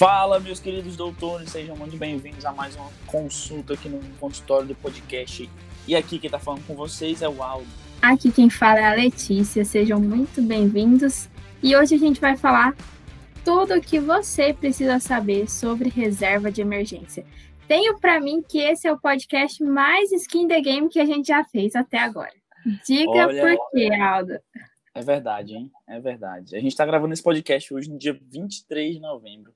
Fala, meus queridos doutores, sejam muito bem-vindos a mais uma consulta aqui no consultório do podcast. E aqui quem está falando com vocês é o Aldo. Aqui quem fala é a Letícia, sejam muito bem-vindos. E hoje a gente vai falar tudo o que você precisa saber sobre reserva de emergência. Tenho para mim que esse é o podcast mais skin the game que a gente já fez até agora. Diga Olha, por quê, Aldo. É verdade, hein? É verdade. A gente está gravando esse podcast hoje no dia 23 de novembro.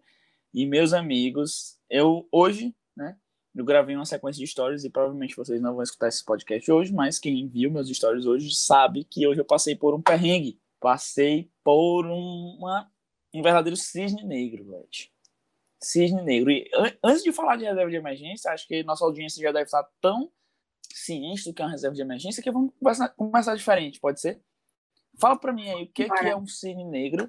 E meus amigos, eu hoje, né, eu gravei uma sequência de stories e provavelmente vocês não vão escutar esse podcast hoje, mas quem viu meus stories hoje sabe que hoje eu passei por um perrengue. Passei por uma, um verdadeiro cisne negro, velho. Cisne negro. E antes de falar de reserva de emergência, acho que nossa audiência já deve estar tão ciente do que é uma reserva de emergência que vamos começar, começar diferente, pode ser? Fala para mim aí o que, que é um cisne negro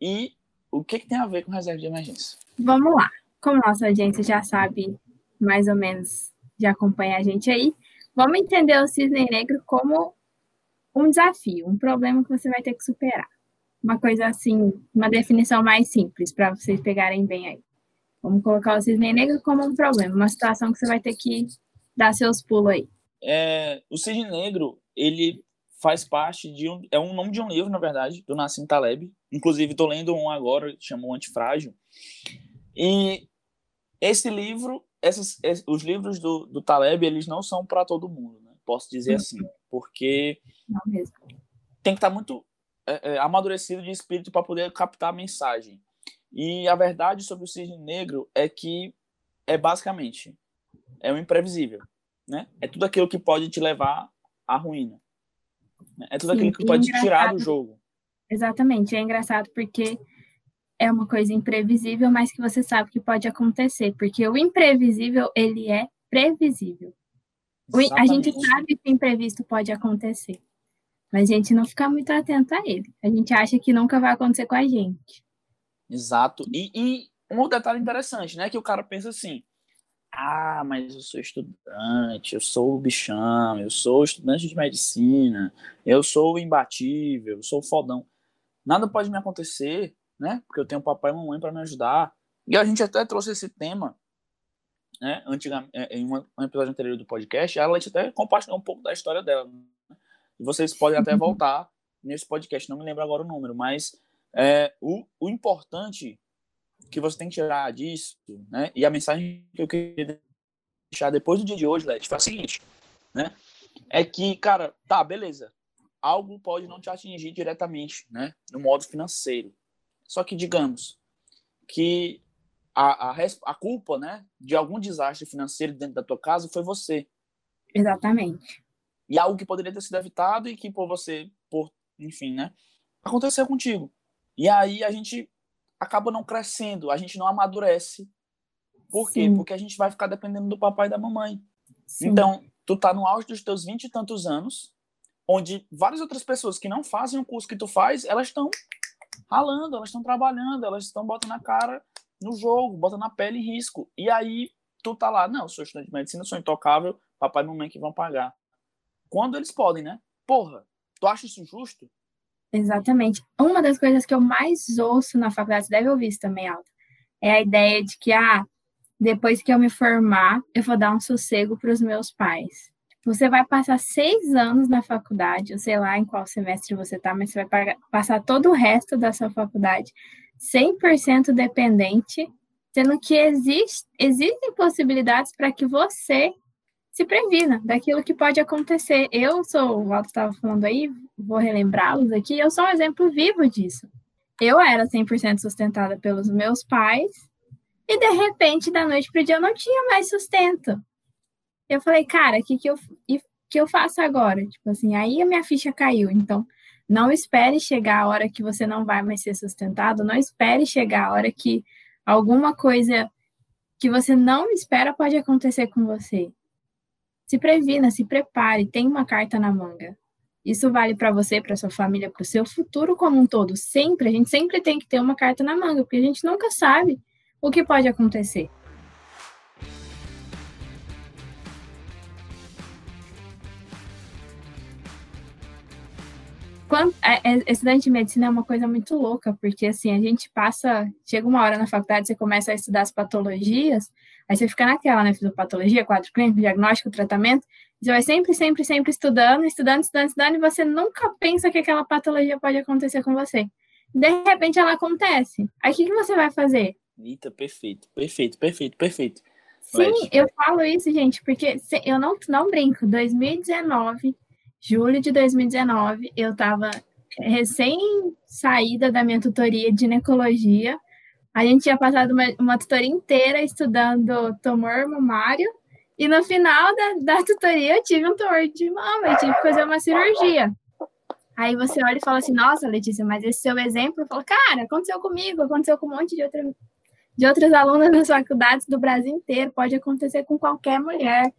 e o que, que tem a ver com reserva de emergência. Vamos lá. Como nossa audiência já sabe, mais ou menos, já acompanha a gente aí, vamos entender o cisne negro como um desafio, um problema que você vai ter que superar. Uma coisa assim, uma definição mais simples para vocês pegarem bem aí. Vamos colocar o cisne negro como um problema, uma situação que você vai ter que dar seus pulos aí. É, o cisne negro, ele faz parte de um, é um nome de um livro, na verdade, do Nassim Taleb. Inclusive, estou lendo um agora, chamou Antifrágil. E esse livro, esses, os livros do, do Taleb, eles não são para todo mundo, né? posso dizer assim, porque tem que estar tá muito é, é, amadurecido de espírito para poder captar a mensagem. E a verdade sobre o cisne negro é que é basicamente é o imprevisível, né? É tudo aquilo que pode te levar à ruína. É tudo Sim, aquilo que pode te tirar do jogo. Exatamente, é engraçado porque é uma coisa imprevisível, mas que você sabe que pode acontecer, porque o imprevisível, ele é previsível. Exatamente. A gente sabe que o imprevisto pode acontecer, mas a gente não fica muito atento a ele. A gente acha que nunca vai acontecer com a gente. Exato. E, e um detalhe interessante, né? Que o cara pensa assim: ah, mas eu sou estudante, eu sou o bichão, eu sou estudante de medicina, eu sou imbatível, eu sou fodão. Nada pode me acontecer né? Porque eu tenho papai e mamãe para me ajudar. E a gente até trouxe esse tema, né? Antigamente, é, em um episódio anterior do podcast, a Leite até compartilhou um pouco da história dela. Né? E vocês podem até voltar nesse podcast, não me lembro agora o número, mas é, o, o importante que você tem que tirar disso, né? E a mensagem que eu queria deixar depois do dia de hoje, Leti, foi a seguinte, né? É que, cara, tá, beleza. Algo pode não te atingir diretamente, né? No modo financeiro. Só que, digamos, que a, a, a culpa né, de algum desastre financeiro dentro da tua casa foi você. Exatamente. E algo que poderia ter sido evitado e que por você, por, enfim, né, aconteceu contigo. E aí a gente acaba não crescendo, a gente não amadurece. Por Sim. quê? Porque a gente vai ficar dependendo do papai e da mamãe. Sim. Então, tu tá no auge dos teus vinte e tantos anos, onde várias outras pessoas que não fazem o curso que tu faz, elas estão ralando, elas estão trabalhando, elas estão botando a cara no jogo, botando a pele em risco. E aí tu tá lá, não, sou estudante de medicina, sou intocável, papai e mamãe que vão pagar. Quando eles podem, né? Porra, tu acha isso justo? Exatamente. Uma das coisas que eu mais ouço na faculdade, você deve ouvir isso também, Alta, é a ideia de que, ah, depois que eu me formar, eu vou dar um sossego para os meus pais. Você vai passar seis anos na faculdade, eu sei lá em qual semestre você está, mas você vai passar todo o resto da sua faculdade 100% dependente, sendo que existe, existem possibilidades para que você se previna daquilo que pode acontecer. Eu sou, o Walter estava falando aí, vou relembrá-los aqui, eu sou um exemplo vivo disso. Eu era 100% sustentada pelos meus pais, e de repente, da noite para o dia, eu não tinha mais sustento. Eu falei, cara, o que, que, eu, que eu faço agora? Tipo assim, aí a minha ficha caiu. Então, não espere chegar a hora que você não vai mais ser sustentado, não espere chegar a hora que alguma coisa que você não espera pode acontecer com você. Se previna, se prepare, tem uma carta na manga. Isso vale para você, para sua família, para o seu futuro como um todo. Sempre, a gente sempre tem que ter uma carta na manga, porque a gente nunca sabe o que pode acontecer. Quando, é, é, estudante de medicina é uma coisa muito louca, porque assim, a gente passa, chega uma hora na faculdade, você começa a estudar as patologias, aí você fica naquela, né? Fisiopatologia, quadro clínico, diagnóstico, tratamento, você vai sempre, sempre, sempre estudando, estudando, estudando, estudando, e você nunca pensa que aquela patologia pode acontecer com você. De repente ela acontece. Aí o que, que você vai fazer? Eita, perfeito, perfeito, perfeito, perfeito. Sim, eu falo isso, gente, porque eu não, não brinco. 2019, julho de 2019, eu estava recém saída da minha tutoria de ginecologia. A gente tinha passado uma, uma tutoria inteira estudando tumor mamário. E no final da, da tutoria eu tive um tumor de mama, eu tive que fazer uma cirurgia. Aí você olha e fala assim, nossa, Letícia, mas esse seu exemplo, eu falo, cara, aconteceu comigo, aconteceu com um monte de outra de outras alunas das faculdades do Brasil inteiro, pode acontecer com qualquer mulher,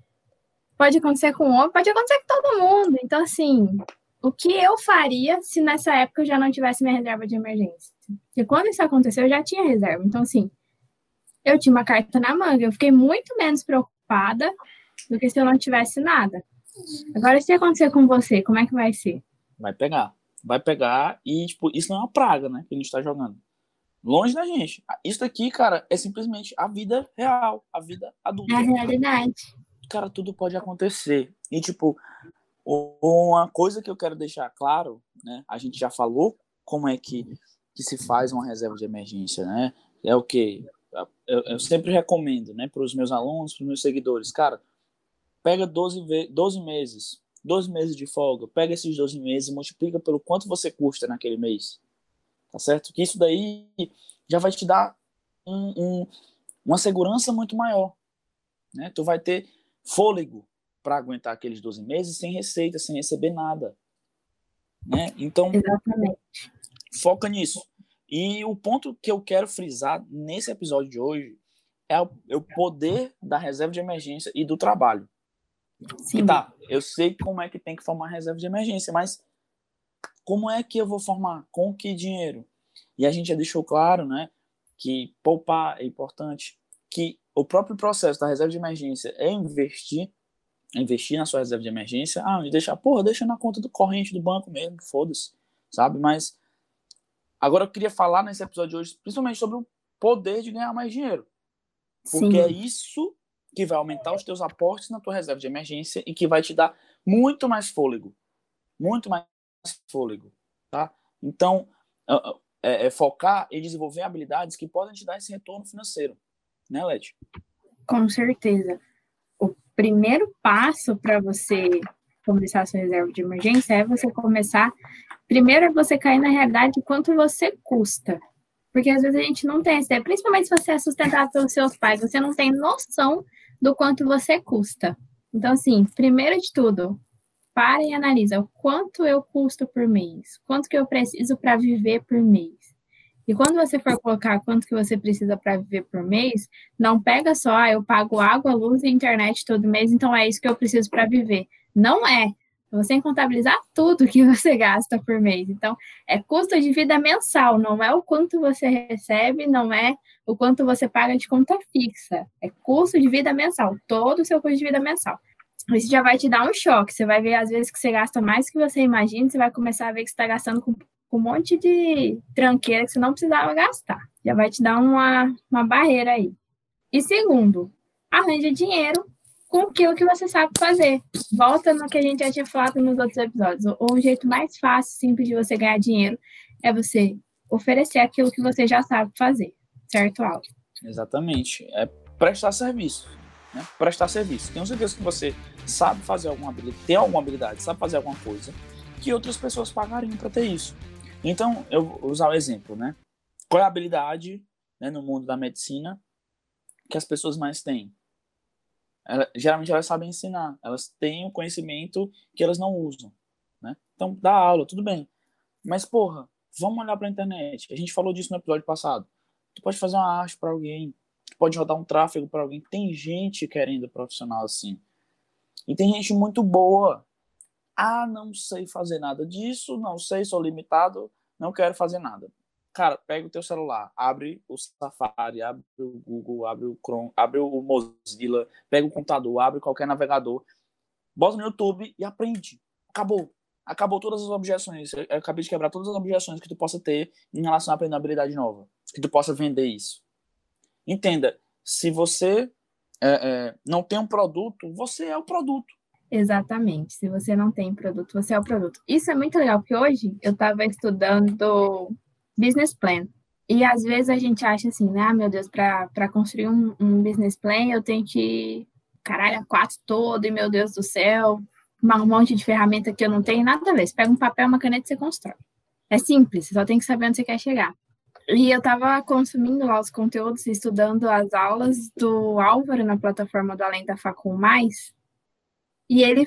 pode acontecer com homem, pode acontecer com todo mundo. Então, assim, o que eu faria se nessa época eu já não tivesse minha reserva de emergência? Porque quando isso aconteceu, eu já tinha reserva. Então, assim, eu tinha uma carta na manga, eu fiquei muito menos preocupada do que se eu não tivesse nada. Agora, se acontecer com você, como é que vai ser? Vai pegar. Vai pegar e, tipo, isso não é uma praga, né, que a gente tá jogando longe da gente. Isso daqui, cara, é simplesmente a vida real, a vida adulta. É a realidade. Cara, tudo pode acontecer. E, tipo, uma coisa que eu quero deixar claro, né? A gente já falou como é que, que se faz uma reserva de emergência, né? É o que eu, eu, sempre recomendo, né, para os meus alunos, para os meus seguidores, cara, pega 12, 12 meses, 12 meses de folga, pega esses 12 meses e multiplica pelo quanto você custa naquele mês tá certo? Que isso daí já vai te dar um, um, uma segurança muito maior, né? Tu vai ter fôlego para aguentar aqueles 12 meses sem receita, sem receber nada, né? Então, Exatamente. foca nisso. E o ponto que eu quero frisar nesse episódio de hoje é o, é o poder da reserva de emergência e do trabalho. Sim. Tá, eu sei como é que tem que formar reserva de emergência, mas como é que eu vou formar? Com que dinheiro? E a gente já deixou claro, né, que poupar é importante, que o próprio processo da reserva de emergência é investir, investir na sua reserva de emergência, ah, deixar, porra, deixa na conta do corrente do banco mesmo, foda-se, sabe? Mas agora eu queria falar nesse episódio de hoje, principalmente sobre o poder de ganhar mais dinheiro. Porque Sim. é isso que vai aumentar os teus aportes na tua reserva de emergência e que vai te dar muito mais fôlego. Muito mais fôlego, tá? Então, é, é focar em desenvolver habilidades que podem te dar esse retorno financeiro, né, Leti? Com certeza. O primeiro passo para você começar a sua reserva de emergência é você começar. Primeiro é você cair na realidade de quanto você custa. Porque às vezes a gente não tem essa ideia, principalmente se você é sustentado pelos seus pais, você não tem noção do quanto você custa. Então, assim, primeiro de tudo, para e analisa o quanto eu custo por mês, quanto que eu preciso para viver por mês. E quando você for colocar quanto que você precisa para viver por mês, não pega só, ah, eu pago água, luz e internet todo mês, então é isso que eu preciso para viver. Não é. Você tem que contabilizar tudo que você gasta por mês. Então, é custo de vida mensal, não é o quanto você recebe, não é o quanto você paga de conta fixa. É custo de vida mensal, todo o seu custo de vida mensal isso já vai te dar um choque. Você vai ver, às vezes, que você gasta mais do que você imagina, você vai começar a ver que você está gastando com, com, um monte de tranqueira que você não precisava gastar. Já vai te dar uma, uma barreira aí. E segundo, arranja dinheiro com aquilo que você sabe fazer. Volta no que a gente já tinha falado nos outros episódios. O, o jeito mais fácil, simples de você ganhar dinheiro é você oferecer aquilo que você já sabe fazer. Certo, Aldo? Exatamente. É prestar serviço né? prestar serviço. Tenho certeza que você sabe fazer alguma habilidade, tem alguma habilidade, sabe fazer alguma coisa que outras pessoas pagariam para ter isso. Então, eu vou usar o exemplo, né? Qual é a habilidade né, no mundo da medicina que as pessoas mais têm? Ela, geralmente elas sabem ensinar, elas têm um conhecimento que elas não usam, né? Então, dá aula, tudo bem. Mas, porra, vamos olhar para a internet. A gente falou disso no episódio passado. Tu pode fazer uma arte para alguém, pode rodar um tráfego para alguém. Tem gente querendo profissional assim. E tem gente muito boa. Ah, não sei fazer nada disso, não sei, sou limitado, não quero fazer nada. Cara, pega o teu celular, abre o Safari, abre o Google, abre o Chrome, abre o Mozilla, pega o computador, abre qualquer navegador, bota no YouTube e aprende. Acabou. acabou todas as objeções. Eu acabei de quebrar todas as objeções que tu possa ter em relação a aprender uma habilidade nova. Que tu possa vender isso. Entenda, se você é, é, não tem um produto, você é o produto. Exatamente. Se você não tem produto, você é o produto. Isso é muito legal, porque hoje eu estava estudando business plan. E às vezes a gente acha assim, né? Ah, meu Deus, para construir um, um, business plan eu tenho que, caralho, a quatro todo, e meu Deus do céu, um monte de ferramenta que eu não tenho, nada a ver. Você pega um papel, uma caneta e você constrói. É simples, você só tem que saber onde você quer chegar. E eu estava consumindo lá os conteúdos, estudando as aulas do Álvaro na plataforma do Além da Facul Mais. E ele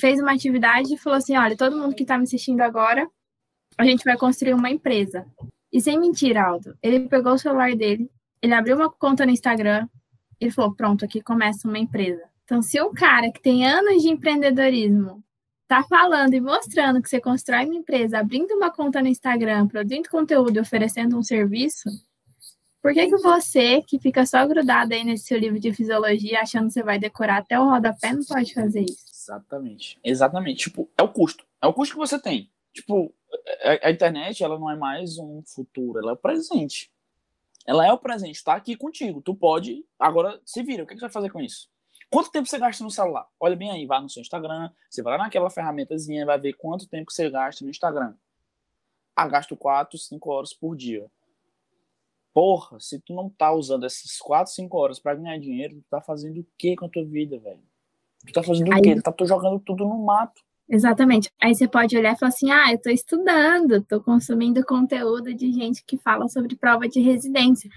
fez uma atividade e falou assim: olha, todo mundo que está me assistindo agora, a gente vai construir uma empresa. E sem mentir, Aldo, ele pegou o celular dele, ele abriu uma conta no Instagram, ele falou: pronto, aqui começa uma empresa. Então, se um cara que tem anos de empreendedorismo tá falando e mostrando que você constrói uma empresa, abrindo uma conta no Instagram, produzindo conteúdo oferecendo um serviço, por que, que você, que fica só grudado aí nesse seu livro de fisiologia, achando que você vai decorar até o rodapé, não pode fazer isso? Exatamente. Exatamente. Tipo, é o custo. É o custo que você tem. Tipo, a, internet, ela não é mais um futuro, ela é o presente. Ela é o presente, tá aqui contigo. Tu pode, agora se vira. O que, que você vai fazer com isso? Quanto tempo você gasta no celular? Olha bem aí, vá no seu Instagram, você vai lá naquela ferramentazinha, vai ver quanto tempo você gasta no Instagram. Ah, gasto 4, 5 horas por dia. Porra, se tu não tá usando essas 4, 5 horas para ganhar dinheiro, tu tá fazendo o que com a tua vida, velho? Tu tá fazendo aí, o quê? Tu tá jogando tudo no mato. Exatamente. Aí você pode olhar e falar assim: ah, eu tô estudando, tô consumindo conteúdo de gente que fala sobre prova de residência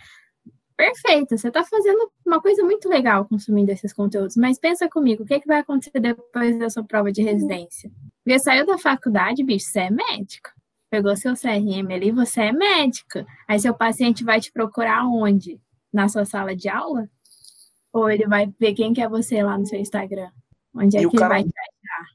perfeito, você está fazendo uma coisa muito legal consumindo esses conteúdos, mas pensa comigo, o que, é que vai acontecer depois da sua prova de residência? Você saiu da faculdade, bicho, você é médica. Pegou seu CRM ali, você é médica. Aí seu paciente vai te procurar onde? Na sua sala de aula? Ou ele vai ver quem que é você lá no seu Instagram? Onde é e que cara... ele vai te achar?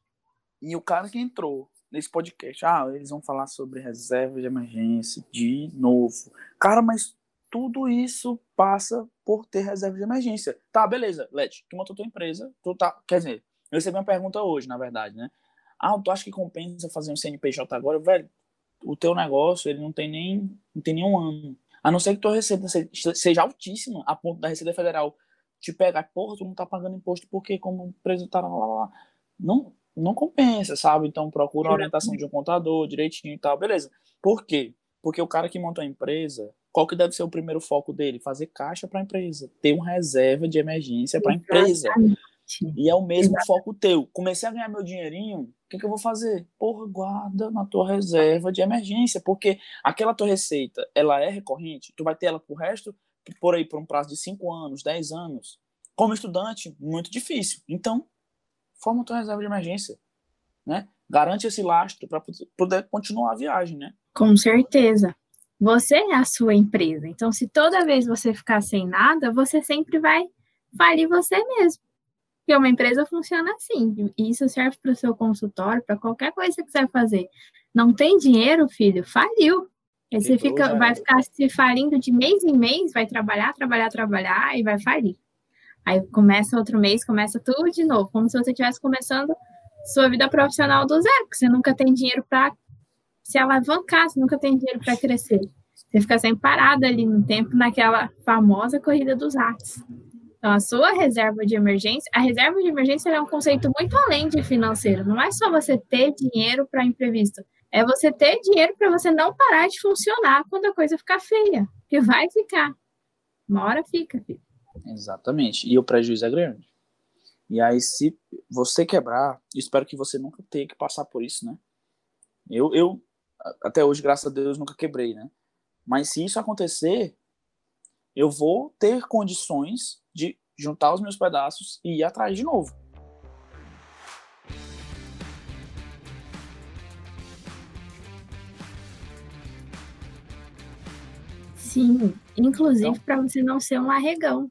E o cara que entrou nesse podcast, ah, eles vão falar sobre reserva de emergência de novo. Cara, mas tudo isso passa por ter reserva de emergência. Tá, beleza, Let, tu montou tua empresa, tu tá, quer dizer, eu recebi uma pergunta hoje, na verdade, né? Ah, tu acha que compensa fazer um CNPJ agora? Velho, o teu negócio, ele não tem nem, não tem nenhum ano. A não ser que tua receita seja altíssima, a ponto da Receita Federal te pegar, porra, tu não tá pagando imposto porque como empresa tá lá, lá, lá. Não, não compensa, sabe? Então procura a orientação de um contador direitinho e tal, beleza. Por quê? Porque o cara que monta a empresa, qual que deve ser o primeiro foco dele? Fazer caixa para a empresa, ter uma reserva de emergência para a empresa. E é o mesmo Exatamente. foco teu. Comecei a ganhar meu dinheirinho, que, que eu vou fazer? Porra, guarda na tua reserva de emergência, porque aquela tua receita, ela é recorrente, tu vai ter ela pro resto, por aí, por um prazo de 5 anos, 10 anos. Como estudante, muito difícil. Então, forma tua reserva de emergência, né? Garante esse lastro para poder continuar a viagem, né? Com certeza. Você é a sua empresa. Então, se toda vez você ficar sem nada, você sempre vai falir você mesmo. Porque uma empresa funciona assim. E isso serve para o seu consultório, para qualquer coisa que você quiser fazer. Não tem dinheiro, filho? Faliu. Aí você fica, vai ficar se falindo de mês em mês, vai trabalhar, trabalhar, trabalhar e vai falir. Aí começa outro mês, começa tudo de novo, como se você estivesse começando sua vida profissional do zero, porque você nunca tem dinheiro para se alavancar, você nunca tem dinheiro para crescer. Você fica sempre parado ali no tempo naquela famosa corrida dos ratos. Então, a sua reserva de emergência, a reserva de emergência é um conceito muito além de financeiro. Não é só você ter dinheiro para imprevisto. É você ter dinheiro para você não parar de funcionar quando a coisa ficar feia. Que vai ficar. Uma hora fica, filho. Exatamente. E o prejuízo é grande. E aí, se você quebrar, espero que você nunca tenha que passar por isso, né? Eu, eu até hoje, graças a Deus, nunca quebrei, né? Mas se isso acontecer, eu vou ter condições de juntar os meus pedaços e ir atrás de novo. Sim, inclusive então, para você não ser um arregão.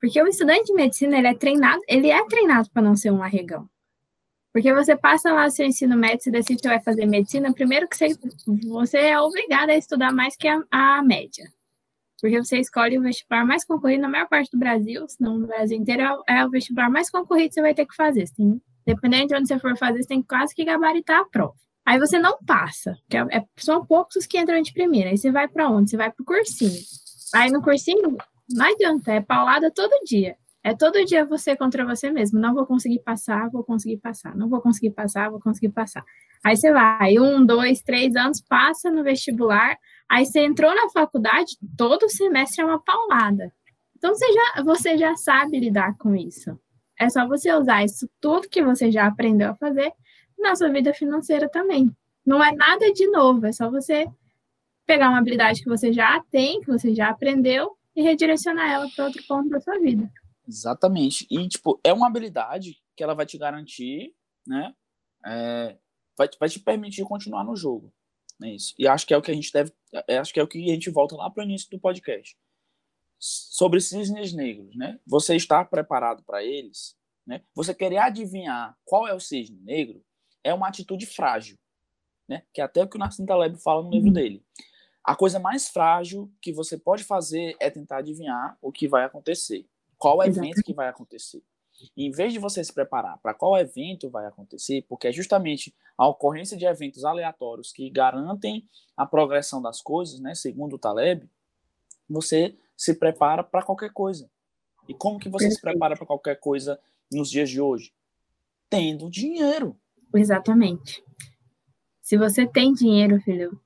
Porque o estudante de medicina, ele é treinado, ele é treinado para não ser um arregão. Porque você passa lá seu ensino médio, você decide que vai fazer medicina, primeiro que você, você é obrigado a estudar mais que a, a média. Porque você escolhe o vestibular mais concorrido na maior parte do Brasil, se não no Brasil inteiro, é, o vestibular mais concorrido que você vai ter que fazer. Tem, dependendo de onde você for fazer, você tem quase que gabaritar a prova. Aí você não passa, que é, é, são poucos os que entram de primeira. Aí você vai para onde? Você vai para o cursinho. Aí no cursinho, não adianta, é paulada todo dia. É todo dia você contra você mesmo. Não vou conseguir passar, vou conseguir passar. Não vou conseguir passar, vou conseguir passar. Aí você vai, um, dois, três anos, passa no vestibular. Aí você entrou na faculdade, todo semestre é uma paulada. Então você já, você já sabe lidar com isso. É só você usar isso tudo que você já aprendeu a fazer na sua vida financeira também. Não é nada de novo, é só você pegar uma habilidade que você já tem, que você já aprendeu e redirecionar ela para outro ponto da sua vida. Exatamente. E, tipo, é uma habilidade que ela vai te garantir, né? É, vai, vai te permitir continuar no jogo. É isso. E acho que é o que a gente deve. É, acho que é o que a gente volta lá para o início do podcast. Sobre cisnes negros, né? Você está preparado para eles? Né? Você querer adivinhar qual é o cisne negro é uma atitude frágil, né? Que é até o que o Nassim Taleb fala no livro uhum. dele. A coisa mais frágil que você pode fazer é tentar adivinhar o que vai acontecer. Qual evento que vai acontecer. Em vez de você se preparar para qual evento vai acontecer, porque é justamente a ocorrência de eventos aleatórios que garantem a progressão das coisas, né, segundo o Taleb, você se prepara para qualquer coisa. E como que você Perfeito. se prepara para qualquer coisa nos dias de hoje? Tendo dinheiro. Exatamente. Se você tem dinheiro, filho,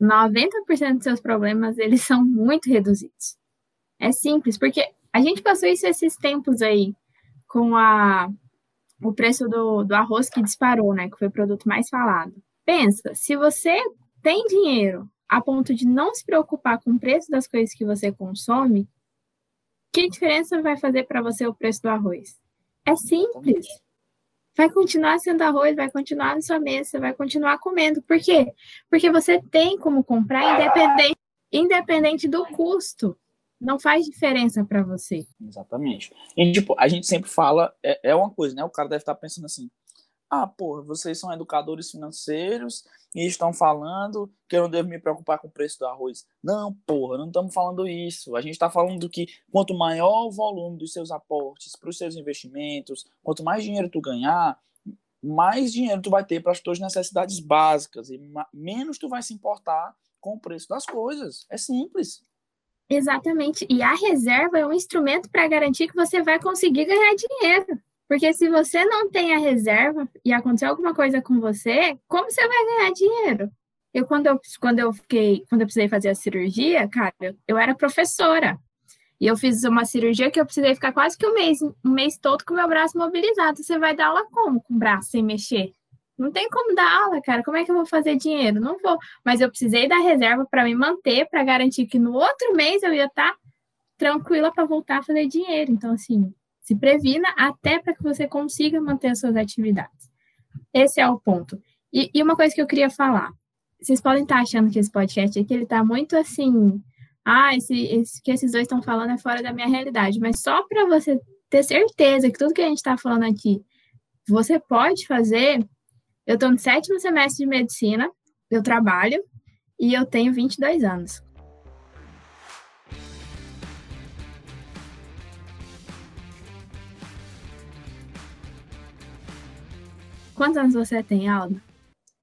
90% dos seus problemas, eles são muito reduzidos. É simples, porque a gente passou isso esses tempos aí, com a, o preço do, do arroz que disparou, né? Que foi o produto mais falado. Pensa, se você tem dinheiro a ponto de não se preocupar com o preço das coisas que você consome, que diferença vai fazer para você o preço do arroz? É simples. Vai continuar sendo arroz, vai continuar na sua mesa, vai continuar comendo. Por quê? Porque você tem como comprar independente, independente do custo não faz diferença para você. Exatamente. E, tipo, a gente sempre fala, é, é uma coisa, né? O cara deve estar pensando assim, ah, porra, vocês são educadores financeiros e estão falando que eu não devo me preocupar com o preço do arroz. Não, porra, não estamos falando isso. A gente está falando que quanto maior o volume dos seus aportes para os seus investimentos, quanto mais dinheiro tu ganhar, mais dinheiro tu vai ter para as tuas necessidades básicas e menos tu vai se importar com o preço das coisas. É simples. Exatamente. E a reserva é um instrumento para garantir que você vai conseguir ganhar dinheiro. Porque se você não tem a reserva e acontecer alguma coisa com você, como você vai ganhar dinheiro? Eu quando eu quando eu fiquei, quando eu precisei fazer a cirurgia, cara, eu, eu era professora. E eu fiz uma cirurgia que eu precisei ficar quase que um mês, um mês todo com o meu braço mobilizado. Você vai dar aula como com o braço sem mexer? Não tem como dar aula, cara. Como é que eu vou fazer dinheiro? Não vou. Mas eu precisei da reserva para me manter, para garantir que no outro mês eu ia estar tá tranquila para voltar a fazer dinheiro. Então, assim, se previna até para que você consiga manter as suas atividades. Esse é o ponto. E, e uma coisa que eu queria falar. Vocês podem estar tá achando que esse podcast aqui, ele está muito assim... Ah, esse, esse que esses dois estão falando é fora da minha realidade. Mas só para você ter certeza que tudo que a gente está falando aqui, você pode fazer eu estou no sétimo semestre de medicina, eu trabalho e eu tenho 22 anos. Quantos anos você tem, Aldo?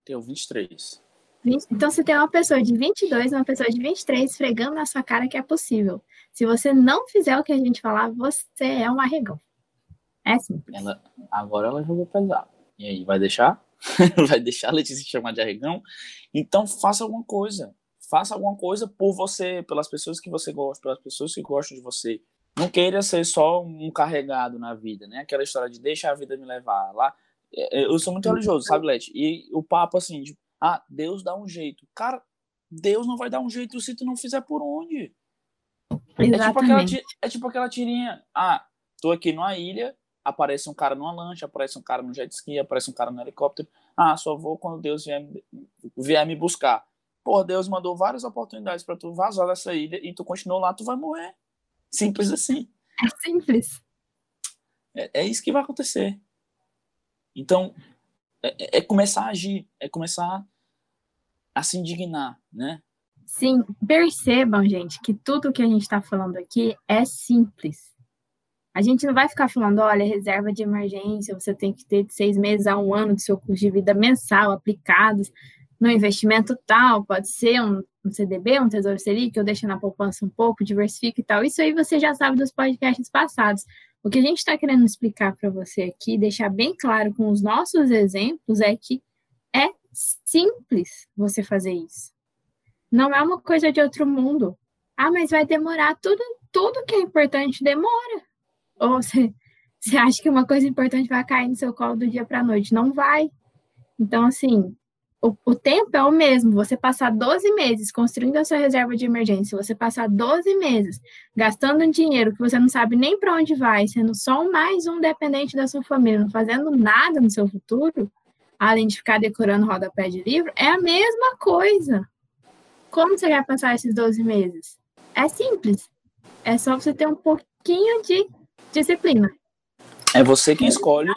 Tenho 23. 20... Então, você tem uma pessoa de 22 e uma pessoa de 23 esfregando na sua cara que é possível. Se você não fizer o que a gente falar, você é um arregão. É simples. Ela... Agora ela jogou pesado. E aí, vai deixar? vai deixar a Letícia chamar de arregão. Então faça alguma coisa. Faça alguma coisa por você, pelas pessoas que você gosta, pelas pessoas que gostam de você. Não queira ser só um carregado na vida, né? Aquela história de deixa a vida me levar lá. É, é, eu sou muito religioso, sabe, Leti? E o papo assim, de, ah, Deus dá um jeito. Cara, Deus não vai dar um jeito se tu não fizer por onde. É tipo, aquela, é tipo aquela tirinha. Ah, tô aqui numa ilha, aparece um cara numa lancha, aparece um cara no jet ski, aparece um cara no helicóptero. Ah, só vou quando Deus vier, vier me buscar. Pô, Deus mandou várias oportunidades para tu vazar dessa ilha e tu continuou lá, tu vai morrer. Simples assim. É simples. É, é isso que vai acontecer. Então, é, é começar a agir, é começar a se indignar, né? Sim, percebam, gente, que tudo que a gente está falando aqui é simples A gente não vai ficar falando, olha, reserva de emergência, você tem que ter de seis meses a um ano do seu custo de vida mensal aplicados no investimento tal, pode ser um, um CDB, um Tesouro Selic, eu deixo na poupança um pouco, diversifico e tal. Isso aí você já sabe dos podcasts passados. O que a gente está querendo explicar para você aqui, deixar bem claro com os nossos exemplos, é que é simples você fazer isso. Não é uma coisa de outro mundo. Ah, mas vai demorar. Tudo, tudo que é importante demora. Ou você, você acha que uma coisa importante vai cair no seu colo do dia para a noite? Não vai. Então, assim, o, o, tempo é o mesmo. Você passar 12 meses construindo a sua reserva de emergência, você passar 12 meses gastando um dinheiro que você não sabe nem para onde vai, sendo só mais um dependente da sua família, não fazendo nada no seu futuro, além de ficar decorando rodapé de livro, é a mesma coisa. Como você vai passar esses 12 meses? É simples. É só você ter um pouquinho de disciplina. É você quem escolhe.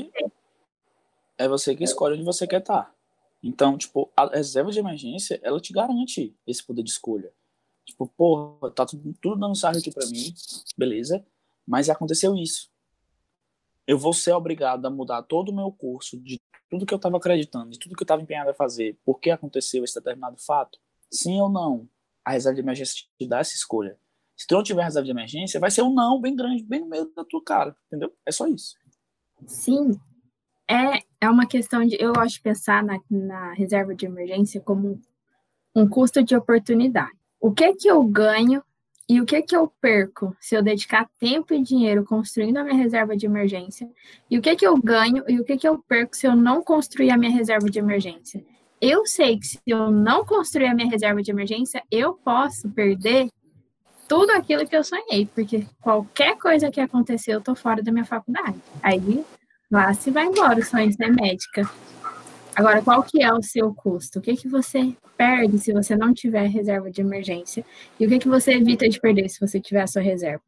É você quem escolhe onde você quer estar. Então, tipo, a reserva de emergência, ela te garante esse poder de escolha. Tipo, porra, tá tudo, tudo dando certo aqui para mim, beleza, mas aconteceu isso. Eu vou ser obrigado a mudar todo o meu curso de tudo que eu estava acreditando, de tudo que eu estava empenhado a fazer, porque aconteceu esse determinado fato? Sim ou não? A reserva de emergência te dá essa escolha. Se tu não tiver reserva de emergência, vai ser um não bem grande, bem no meio da tua cara, entendeu? É só isso. Sim, é, é uma questão de. Eu gosto de pensar na, na reserva de emergência como um custo de oportunidade. O que que eu ganho e o que que eu perco se eu dedicar tempo e dinheiro construindo a minha reserva de emergência? E o que que eu ganho e o que que eu perco se eu não construir a minha reserva de emergência? Eu sei que se eu não construir a minha reserva de emergência, eu posso perder tudo aquilo que eu sonhei, porque qualquer coisa que acontecer, eu tô fora da minha faculdade. Aí lá se vai embora o sonho de ser médica. Agora, qual que é o seu custo? O que, que você perde se você não tiver reserva de emergência? E o que, que você evita de perder se você tiver a sua reserva?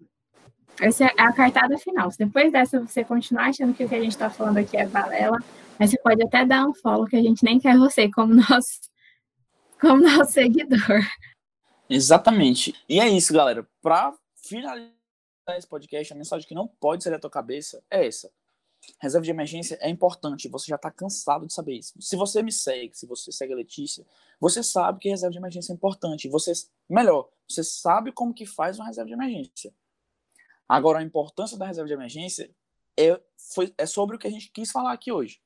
Essa é a cartada final. Se depois dessa você continuar achando que o que a gente está falando aqui é balela, aí você pode até dar um follow que a gente nem quer você como nosso, como nosso seguidor. Exatamente. E é isso, galera. Para finalizar esse podcast, a mensagem que não pode sair da tua cabeça é essa. Reserva de emergência é importante, você já está cansado de saber isso. Se você me segue, se você segue a Letícia, você sabe que reserva de emergência é importante. Você, melhor, você sabe como que faz uma reserva de emergência. Agora, a importância da reserva de emergência é, foi, é sobre o que a gente quis falar aqui hoje.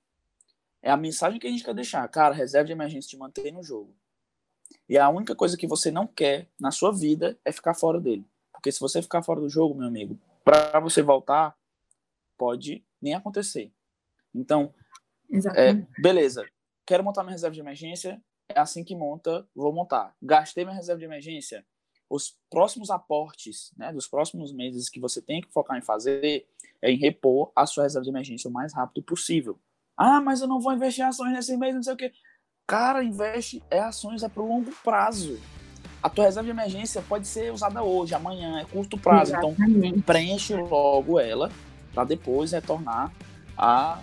É a mensagem que a gente quer deixar. Cara, reserva de emergência te mantém no jogo. E a única coisa que você não quer na sua vida é ficar fora dele. Porque se você ficar fora do jogo, meu amigo, para você voltar, pode nem acontecer. Então, é, beleza, quero montar minha reserva de emergência, é assim que monta, vou montar. Gastei minha reserva de emergência, os próximos aportes, né, dos próximos meses que você tem que focar em fazer é em repor a sua reserva de emergência o mais rápido possível. Ah, mas eu não vou investir ações nesse mês, não sei o quê. Cara, investe é ações é pro longo prazo. A tua reserva de emergência pode ser usada hoje, amanhã, é curto prazo. Então, Exatamente. Então, preenche logo ela para depois retornar a,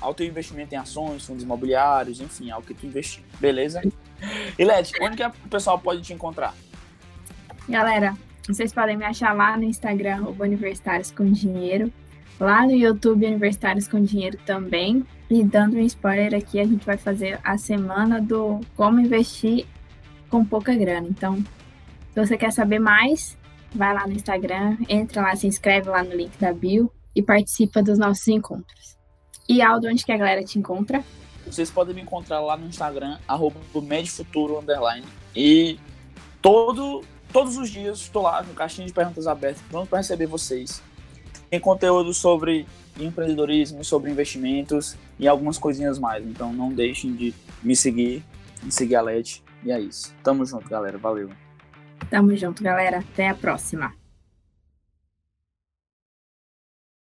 ao teu investimento em ações, fundos imobiliários, enfim, ao que tu investir. Beleza? E Led, onde que o pessoal pode te encontrar? Galera, vocês podem me achar lá no Instagram, Universitários com Dinheiro, lá no YouTube Universitários com Dinheiro também. E dando um spoiler aqui, a gente vai fazer a semana do como investir com pouca grana. Então, se você quer saber mais, vai lá no Instagram, entra lá, se inscreve lá no link da bio e participa dos nossos encontros. E Aldo, onde que a galera te encontra? Vocês podem me encontrar lá no Instagram, arroba Medfuturo, underline. E todo, todos os dias estou lá no caixinha de perguntas abertas, pronto para receber vocês. Tem conteúdo sobre empreendedorismo, sobre investimentos e algumas coisinhas mais. Então não deixem de me seguir, me seguir a LED. E é isso. Tamo junto, galera. Valeu. Tamo junto, galera. Até a próxima.